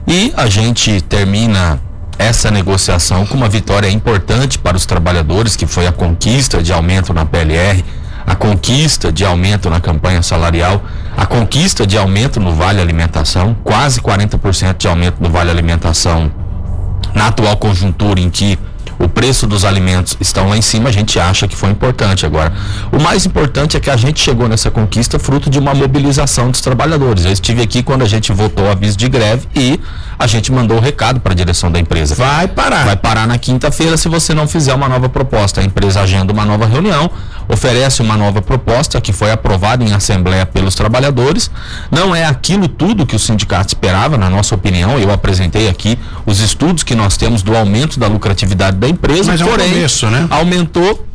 e a gente termina essa negociação com uma vitória importante para os trabalhadores, que foi a conquista de aumento na PLR, a conquista de aumento na campanha salarial, a conquista de aumento no Vale Alimentação, quase 40% de aumento no Vale Alimentação na atual conjuntura em que o preço dos alimentos estão lá em cima, a gente acha que foi importante. Agora, o mais importante é que a gente chegou nessa conquista fruto de uma mobilização dos trabalhadores. Eu estive aqui quando a gente votou o aviso de greve e a gente mandou o recado para a direção da empresa. Vai parar. Vai parar na quinta-feira se você não fizer uma nova proposta. A empresa agenda uma nova reunião, oferece uma nova proposta que foi aprovada em assembleia pelos trabalhadores. Não é aquilo tudo que o sindicato esperava, na nossa opinião. Eu apresentei aqui os estudos que nós temos do aumento da lucratividade da empresa, Mas porém, é um começo, né? aumentou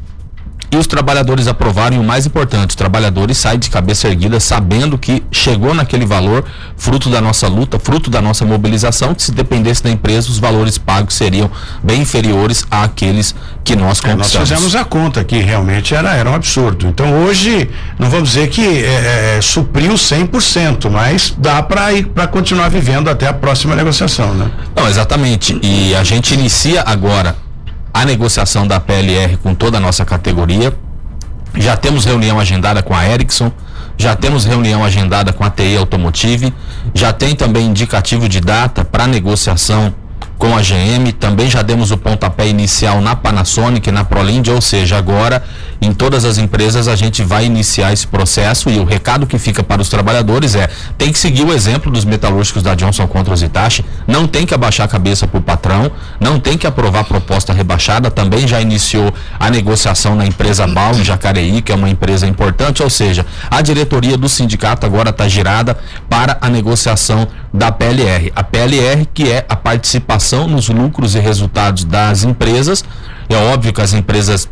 e os trabalhadores aprovaram e o mais importante, os trabalhadores saem de cabeça erguida sabendo que chegou naquele valor, fruto da nossa luta, fruto da nossa mobilização, que se dependesse da empresa, os valores pagos seriam bem inferiores àqueles que nós conquistamos. É, nós fizemos a conta que realmente era, era um absurdo. Então hoje, não vamos dizer que é, é, supriu 100%, mas dá para continuar vivendo até a próxima negociação, né? Não, exatamente. E a gente inicia agora a negociação da PLR com toda a nossa categoria. Já temos reunião agendada com a Ericsson, já temos reunião agendada com a TI Automotive, já tem também indicativo de data para negociação com a GM, também já demos o pontapé inicial na Panasonic, na Prolind, ou seja, agora em todas as empresas a gente vai iniciar esse processo. E o recado que fica para os trabalhadores é: tem que seguir o exemplo dos metalúrgicos da Johnson contra os Itachi, não tem que abaixar a cabeça para o patrão, não tem que aprovar proposta rebaixada, também já iniciou a negociação na empresa Bal em Jacareí, que é uma empresa importante, ou seja, a diretoria do sindicato agora está girada para a negociação da PLR. A PLR que é a participação nos lucros e resultados das empresas. É óbvio que as empresas,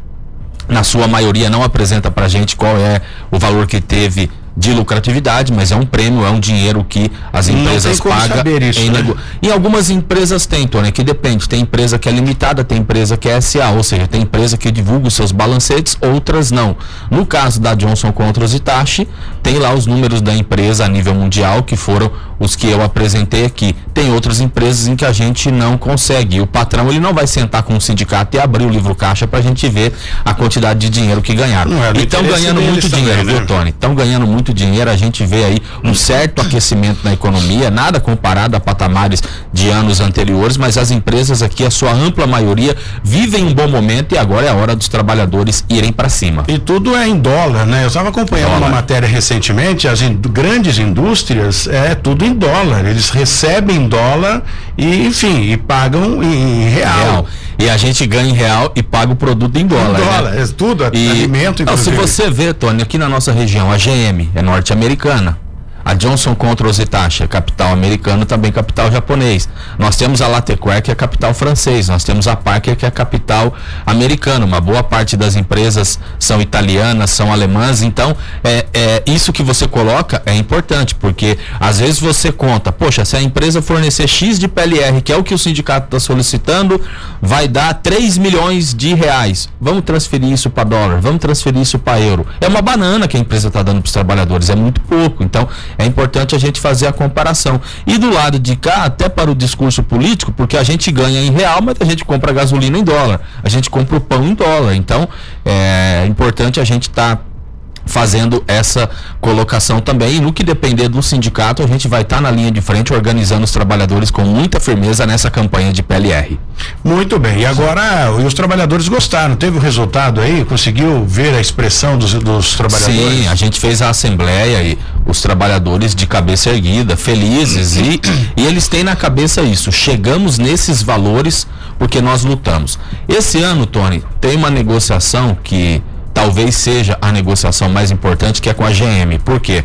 na sua maioria, não apresenta para a gente qual é o valor que teve de lucratividade, mas é um prêmio, é um dinheiro que as empresas pagam. Em, né? em algumas empresas tem, Tony, que depende. Tem empresa que é limitada, tem empresa que é SA, ou seja, tem empresa que divulga os seus balancetes, outras não. No caso da Johnson Controls Itachi, tem lá os números da empresa a nível mundial, que foram os que eu apresentei aqui. Tem outras empresas em que a gente não consegue. O patrão ele não vai sentar com o sindicato e abrir o livro caixa para a gente ver a quantidade de dinheiro que ganharam. É estão ganhando muito dinheiro, também, né? viu, Tony? Estão ganhando muito dinheiro. A gente vê aí um certo aquecimento na economia, nada comparado a patamares de anos anteriores, mas as empresas aqui, a sua ampla maioria, vivem um bom momento e agora é a hora dos trabalhadores irem para cima. E tudo é em dólar, né? Eu estava acompanhando dólar. uma matéria recentemente, as in grandes indústrias é tudo em dólar. Eles recebem dólar e, enfim, e pagam em real. real. E a gente ganha em real e paga o produto em dólar. Em dólar, né? é tudo, e, alimento, inclusive. Não, se você vê, Tony, aqui na nossa região, a GM é norte-americana. A Johnson Controls Hitachi é capital americano, também capital japonês. Nós temos a Latecoère, que é capital francês. Nós temos a Parker, que é capital americana. Uma boa parte das empresas são italianas, são alemãs. Então, é, é isso que você coloca é importante, porque às vezes você conta, poxa, se a empresa fornecer X de PLR, que é o que o sindicato está solicitando, vai dar 3 milhões de reais. Vamos transferir isso para dólar, vamos transferir isso para euro. É uma banana que a empresa está dando para os trabalhadores, é muito pouco. Então, é importante a gente fazer a comparação. E do lado de cá, até para o discurso político, porque a gente ganha em real, mas a gente compra gasolina em dólar, a gente compra o pão em dólar. Então, é importante a gente estar. Tá fazendo essa colocação também. E no que depender do sindicato, a gente vai estar tá na linha de frente organizando os trabalhadores com muita firmeza nessa campanha de PLR. Muito bem. E agora os trabalhadores gostaram. Teve o resultado aí? Conseguiu ver a expressão dos, dos trabalhadores? Sim, a gente fez a assembleia e os trabalhadores de cabeça erguida, felizes e, e eles têm na cabeça isso. Chegamos nesses valores porque nós lutamos. Esse ano, Tony, tem uma negociação que talvez seja a negociação mais importante, que é com a GM. Por quê?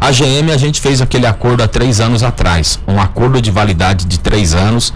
A GM a gente fez aquele acordo há três anos atrás, um acordo de validade de três anos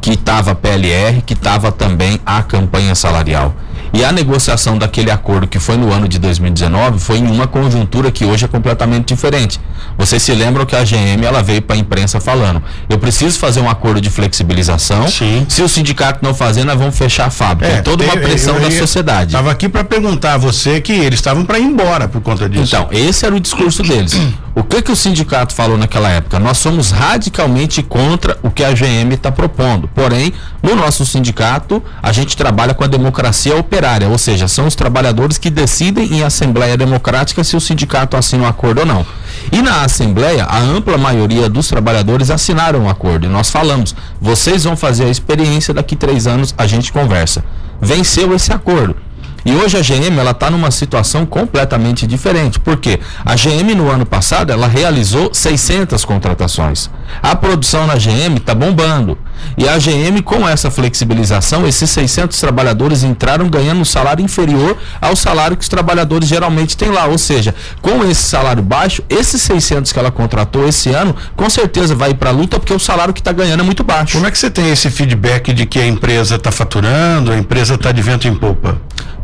que estava PLR, que estava também a campanha salarial. E a negociação daquele acordo que foi no ano de 2019 foi em uma conjuntura que hoje é completamente diferente. Vocês se lembram que a GM ela veio para a imprensa falando: eu preciso fazer um acordo de flexibilização. Sim. Se o sindicato não fazer, nós vamos fechar a fábrica. É, é toda uma pressão eu, eu, da sociedade. Estava aqui para perguntar a você que eles estavam para ir embora por conta disso. Então, esse era o discurso deles. O que que o sindicato falou naquela época? Nós somos radicalmente contra o que a GM está propondo. Porém, no nosso sindicato, a gente trabalha com a democracia operária, ou seja, são os trabalhadores que decidem em assembleia democrática se o sindicato assina um acordo ou não. E na assembleia, a ampla maioria dos trabalhadores assinaram o um acordo. E nós falamos: vocês vão fazer a experiência, daqui três anos a gente conversa. Venceu esse acordo. E hoje a GM ela está numa situação completamente diferente, porque a GM no ano passado ela realizou 600 contratações. A produção na GM está bombando. E a GM com essa flexibilização, esses 600 trabalhadores entraram ganhando um salário inferior ao salário que os trabalhadores geralmente têm lá. Ou seja, com esse salário baixo, esses 600 que ela contratou esse ano, com certeza vai para a luta porque o salário que está ganhando é muito baixo. Como é que você tem esse feedback de que a empresa está faturando, a empresa está de vento em popa?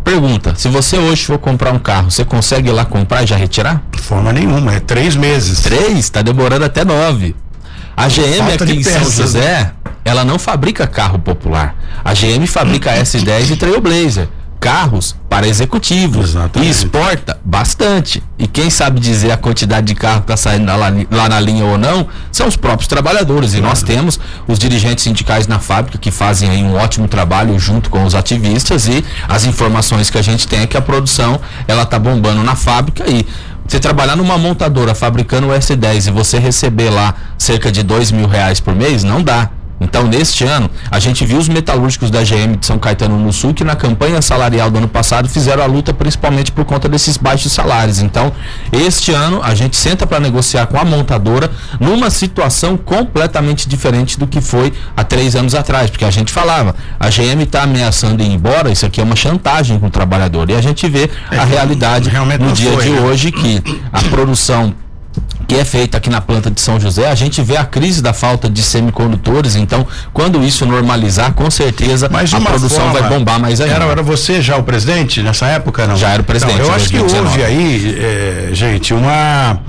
Pergunta: se você hoje for comprar um carro, você consegue ir lá comprar e já retirar? De forma nenhuma, é três meses. Três? Está demorando até nove. A GM Falta aqui em São né? José, ela não fabrica carro popular. A GM fabrica S10 e Trailblazer carros para executivos Exatamente. e exporta bastante. E quem sabe dizer a quantidade de carro que está saindo lá, lá, na linha ou não são os próprios trabalhadores. E nós temos os dirigentes sindicais na fábrica que fazem aí um ótimo trabalho junto com os ativistas e as informações que a gente tem é que a produção ela está bombando na fábrica e você trabalhar numa montadora fabricando o S10 e você receber lá cerca de dois mil reais por mês, não dá. Então, neste ano, a gente viu os metalúrgicos da GM de São Caetano no Sul que na campanha salarial do ano passado fizeram a luta principalmente por conta desses baixos salários. Então, este ano a gente senta para negociar com a montadora numa situação completamente diferente do que foi há três anos atrás, porque a gente falava, a GM está ameaçando ir embora, isso aqui é uma chantagem com o trabalhador. E a gente vê é, a realidade no dia foi, de né? hoje que a produção que é feita aqui na planta de São José, a gente vê a crise da falta de semicondutores, então quando isso normalizar, com certeza a produção forma- vai bombar mais ainda. Era, era você já o presidente nessa época? Não? Já era o presidente, Não, eu acho que 2019. houve aí, eh, gente, uma,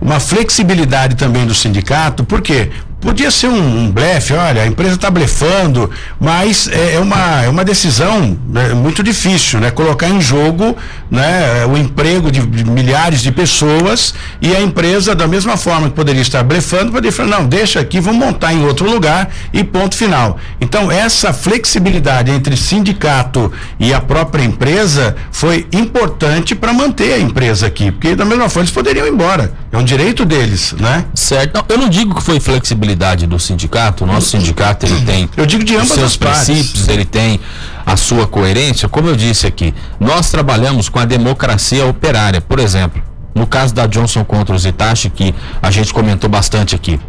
uma flexibilidade também do sindicato, por quê? Podia ser um, um blefe, olha, a empresa está blefando, mas é, é uma, é uma decisão né, muito difícil, né? Colocar em jogo né, o emprego de, de milhares de pessoas e a empresa, da mesma forma que poderia estar blefando, poderia falar, não, deixa aqui, vamos montar em outro lugar e ponto final. Então, essa flexibilidade entre sindicato e a própria empresa foi importante para manter a empresa aqui, porque da mesma forma eles poderiam ir embora. É um direito deles, né? Certo. Não, eu não digo que foi flexibilidade do sindicato. O nosso sindicato ele tem Eu digo de os ambas seus as partes. princípios, ele tem a sua coerência. Como eu disse aqui, nós trabalhamos com a democracia operária. Por exemplo, no caso da Johnson contra os Itachi, que a gente comentou bastante aqui.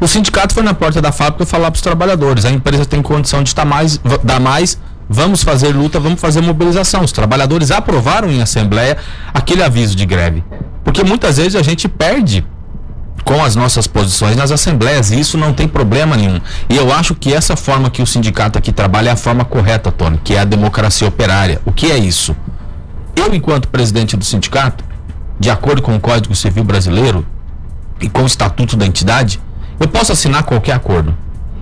O sindicato foi na porta da fábrica falar para os trabalhadores: a empresa tem condição de estar mais, dar mais, vamos fazer luta, vamos fazer mobilização. Os trabalhadores aprovaram em assembleia aquele aviso de greve. Porque muitas vezes a gente perde com as nossas posições nas assembleias e isso não tem problema nenhum. E eu acho que essa forma que o sindicato aqui trabalha é a forma correta, Tony, que é a democracia operária. O que é isso? Eu, enquanto presidente do sindicato, de acordo com o Código Civil Brasileiro e com o Estatuto da Entidade, eu posso assinar qualquer acordo.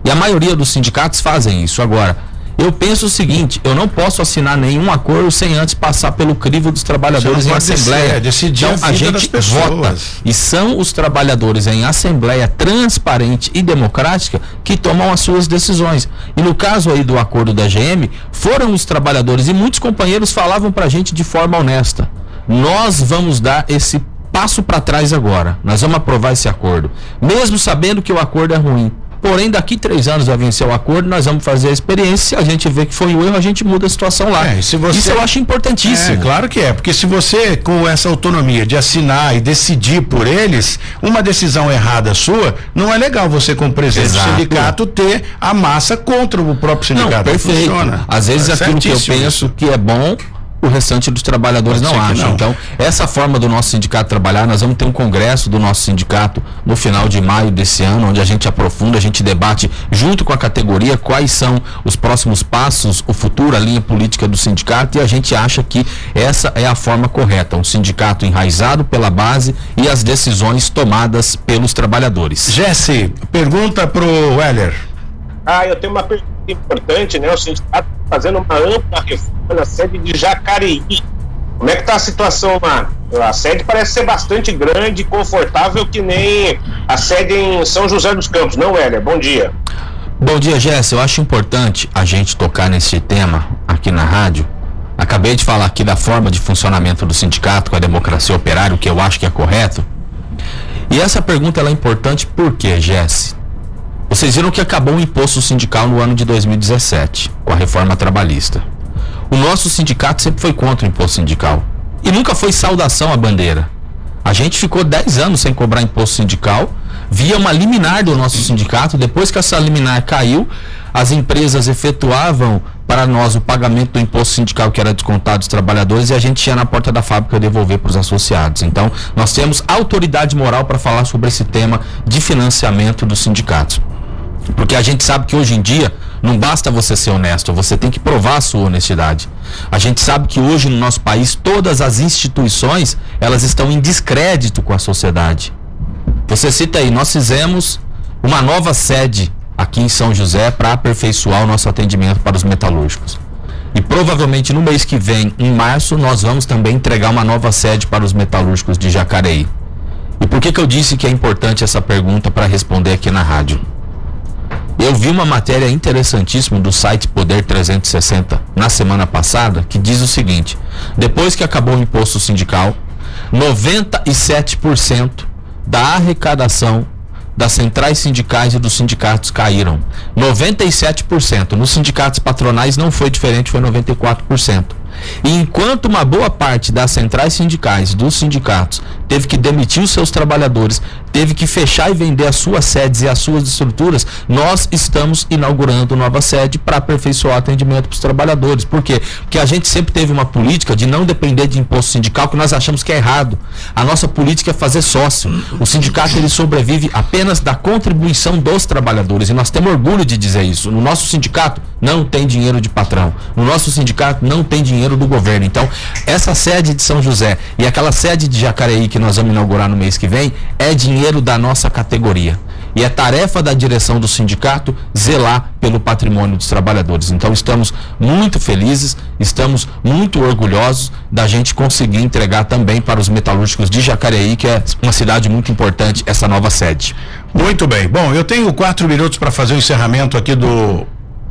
E a maioria dos sindicatos fazem isso. Agora, eu penso o seguinte: eu não posso assinar nenhum acordo sem antes passar pelo crivo dos trabalhadores em assembleia. decidir, então, a a gente vota. E são os trabalhadores em assembleia transparente e democrática que tomam as suas decisões. E no caso aí do acordo da GM, foram os trabalhadores e muitos companheiros falavam pra gente de forma honesta. Nós vamos dar esse passo para trás agora. Nós vamos aprovar esse acordo, mesmo sabendo que o acordo é ruim. Porém, daqui três anos vai vencer o acordo, nós vamos fazer a experiência. Se a gente vê que foi um erro, a gente muda a situação lá. É, se você- Isso eu acho importantíssimo. É, claro que é, porque se você, com essa autonomia de assinar e decidir por eles, uma decisão errada sua, não é legal você, como presidente do sindicato, ter a massa contra o próprio Não, sindicato. perfeito. Funciona. Às vezes É aquilo que eu penso que é bom, o restante dos trabalhadores não acham. não. Então, essa forma do nosso sindicato trabalhar, nós vamos ter um congresso do nosso sindicato no final de maio desse ano, onde a gente aprofunda, a gente debate junto com a categoria quais são os próximos passos, o futuro, a linha política do sindicato e a gente acha que essa é a forma correta, um sindicato enraizado pela base e as decisões tomadas pelos trabalhadores. Jesse, pergunta pro Weller. Ah, eu tenho uma pergunta importante, né? O sindicato fazendo uma ampla reforma na sede de Jacareí. Como é que tá a situação lá? A sede parece ser bastante grande e confortável, que nem a sede em São José dos Campos, não, Hélia? Bom dia. Bom dia, Jéssica. Eu acho importante a gente tocar nesse tema aqui na rádio. Acabei de falar aqui da forma de funcionamento do sindicato com a democracia operária, o que eu acho que é correto. E essa pergunta é importante por quê, Jesse? Vocês viram que acabou o imposto sindical no ano de 2017, com a reforma trabalhista. O nosso sindicato sempre foi contra o imposto sindical. E nunca foi saudação à bandeira. A gente ficou 10 anos sem cobrar imposto sindical, via uma liminar do nosso sindicato. Depois que essa liminar caiu, as empresas efetuavam para nós o pagamento do imposto sindical que era descontado dos trabalhadores e a gente ia na porta da fábrica devolver para os associados. Então, nós temos autoridade moral para falar sobre esse tema de financiamento dos sindicatos. Porque a gente sabe que hoje em dia não basta você ser honesto, você tem que provar a sua honestidade. A gente sabe que hoje no nosso país todas as instituições, elas estão em descrédito com a sociedade. Você cita aí, nós fizemos uma nova sede aqui em São José para aperfeiçoar o nosso atendimento para os metalúrgicos. E provavelmente no mês que vem, em março, nós vamos também entregar uma nova sede para os metalúrgicos de Jacareí. E por que, que eu disse que é importante essa pergunta para responder aqui na rádio? Eu vi uma matéria interessantíssima do site Poder 360 na semana passada que diz o seguinte: depois que acabou o imposto sindical, 97% da arrecadação das centrais sindicais e dos sindicatos caíram. 97%. Nos sindicatos patronais não foi diferente, foi 94%. E enquanto uma boa parte das centrais sindicais, dos sindicatos, teve que demitir os seus trabalhadores, teve que fechar e vender as suas sedes e as suas estruturas, nós estamos inaugurando nova sede para aperfeiçoar o atendimento para os trabalhadores. Por quê? Porque a gente sempre teve uma política de não depender de imposto sindical que nós achamos que é errado. A nossa política é fazer sócio. O sindicato ele sobrevive apenas da contribuição dos trabalhadores e nós temos orgulho de dizer isso. No nosso sindicato não tem dinheiro de patrão. No nosso sindicato não tem dinheiro do governo. Então, essa sede de São José e aquela sede de Jacareí que nós vamos inaugurar no mês que vem é dinheiro da nossa categoria. E é tarefa da direção do sindicato zelar pelo patrimônio dos trabalhadores. Então estamos muito felizes, estamos muito orgulhosos da gente conseguir entregar também para os metalúrgicos de Jacareí, que é uma cidade muito importante, essa nova sede. Muito bem. Bom, eu tenho quatro minutos para fazer o encerramento aqui do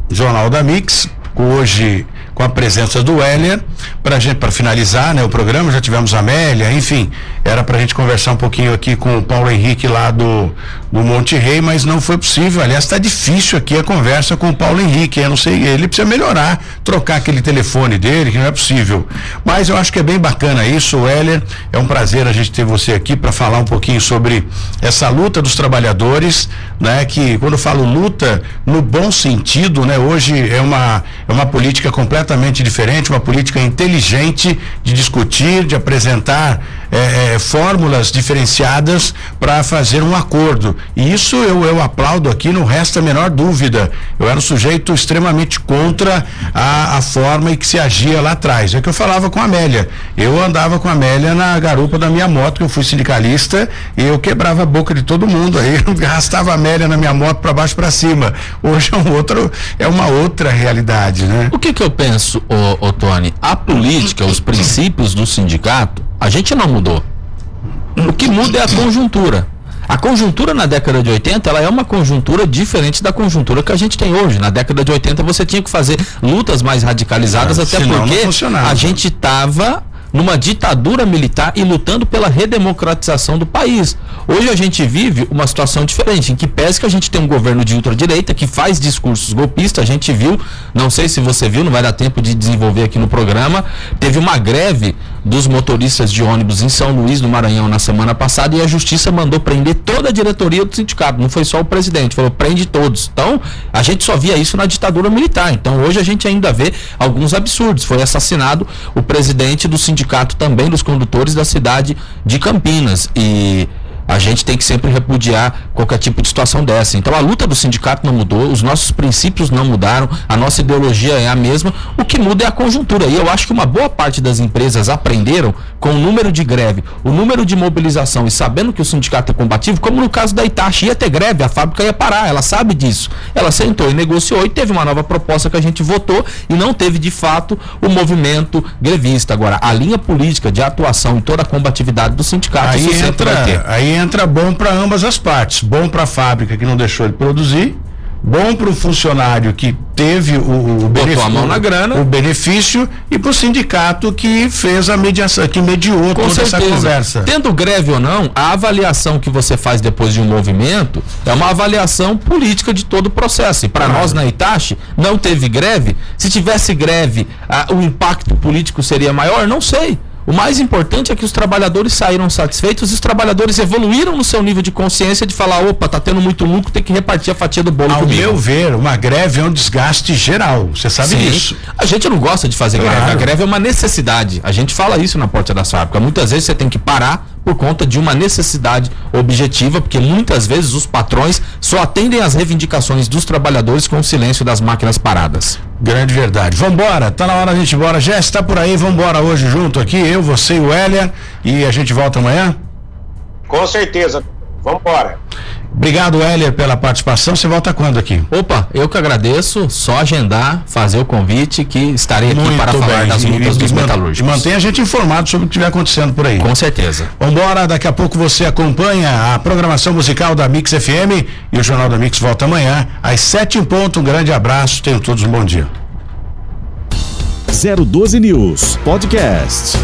Jornal da Mix. Hoje com a presença do Heller, para gente para finalizar né, o programa, já tivemos a Amélia, enfim, era para a gente conversar um pouquinho aqui com o Paulo Henrique lá do, do Monte Rei, mas não foi possível. Aliás, está difícil aqui a conversa com o Paulo Henrique. Eu não sei, ele precisa melhorar, trocar aquele telefone dele, que não é possível. Mas eu acho que é bem bacana isso, Heller. É um prazer a gente ter você aqui para falar um pouquinho sobre essa luta dos trabalhadores, né? Que quando eu falo luta, no bom sentido, né? Hoje é uma, é uma política completamente diferente, uma política inteligente de discutir, de apresentar é, é, fórmulas diferenciadas para fazer um acordo. E isso eu, eu aplaudo aqui, não resta a menor dúvida. Eu era um sujeito extremamente contra a, a forma em que se agia lá atrás. É que eu falava com a Amélia. Eu andava com a Amélia na garupa da minha moto, que eu fui sindicalista, e eu quebrava a boca de todo mundo. Aí arrastava a Amélia na minha moto para baixo para cima. Hoje é um outro, é uma outra realidade, né? O que que eu penso? penso, ô, ô Tony, a política, os princípios do sindicato, a gente não mudou. O que muda é a conjuntura. A conjuntura na década de 80, ela é uma conjuntura diferente da conjuntura que a gente tem hoje. Na década de 80 você tinha que fazer lutas mais radicalizadas, é, até porque a gente estava numa ditadura militar e lutando pela redemocratização do país. Hoje a gente vive uma situação diferente, em que pese que a gente tem um governo de ultradireita que faz discursos golpistas, a gente viu, não sei se você viu, não vai dar tempo de desenvolver aqui no programa, teve uma greve dos motoristas de ônibus em São Luís do Maranhão na semana passada e a justiça mandou prender toda a diretoria do sindicato, não foi só o presidente, falou prende todos. Então, a gente só via isso na ditadura militar. Então, hoje a gente ainda vê alguns absurdos. Foi assassinado o presidente do sindicato também dos condutores da cidade de Campinas e a gente tem que sempre repudiar qualquer tipo de situação dessa. Então a luta do sindicato não mudou, os nossos princípios não mudaram, a nossa ideologia é a mesma, o que muda é a conjuntura. E eu acho que uma boa parte das empresas aprenderam com o número de greve, o número de mobilização e sabendo que o sindicato é combativo, como no caso da Itachi, ia ter greve, a fábrica ia parar, ela sabe disso. Ela sentou e negociou e teve uma nova proposta que a gente votou e não teve de fato o movimento grevista. Agora, a linha política de atuação e toda a combatividade do sindicato, aí entra, aí entra bom para ambas as partes. Bom para a fábrica que não deixou de produzir, bom para o funcionário que teve o, o benefício, a mão na grana, o benefício e para o sindicato que fez a mediação, que mediou Com toda certeza. essa conversa. Tendo greve ou não, a avaliação que você faz depois de um movimento é uma avaliação política de todo o processo. E para nós na Itachi não teve greve. Se tivesse greve, o impacto político seria maior? Não sei. O mais importante é que os trabalhadores saíram satisfeitos e os trabalhadores evoluíram no seu nível de consciência de falar, opa, tá tendo muito lucro, tem que repartir a fatia do bolo Ao comigo. meu ver, uma greve é um desgaste geral. Você sabe Sim. disso. A gente não gosta de fazer claro. greve. A greve é uma necessidade. A gente fala isso na porta da fábrica. Muitas vezes você tem que parar por conta de uma necessidade objetiva, porque muitas vezes os patrões só atendem às reivindicações dos trabalhadores com o silêncio das máquinas paradas. Grande verdade. Vambora, tá na hora da gente ir embora. Jess, está por aí, vambora hoje junto aqui, eu, você e o Hélia, e a gente volta amanhã? Com certeza. Vambora. Obrigado, Heller, pela participação. Você volta quando aqui? Opa, eu que agradeço. Só agendar, fazer o convite que estarei aqui Muito para bem. falar das lutas dos metalúrgicos. E mantém a gente informado sobre o que estiver acontecendo por aí. Com certeza. Vambora, daqui a pouco você acompanha a programação musical da Mix FM e o Jornal da Mix volta amanhã às sete em ponto. Um grande abraço, tenham todos um bom dia. 012 News Podcast.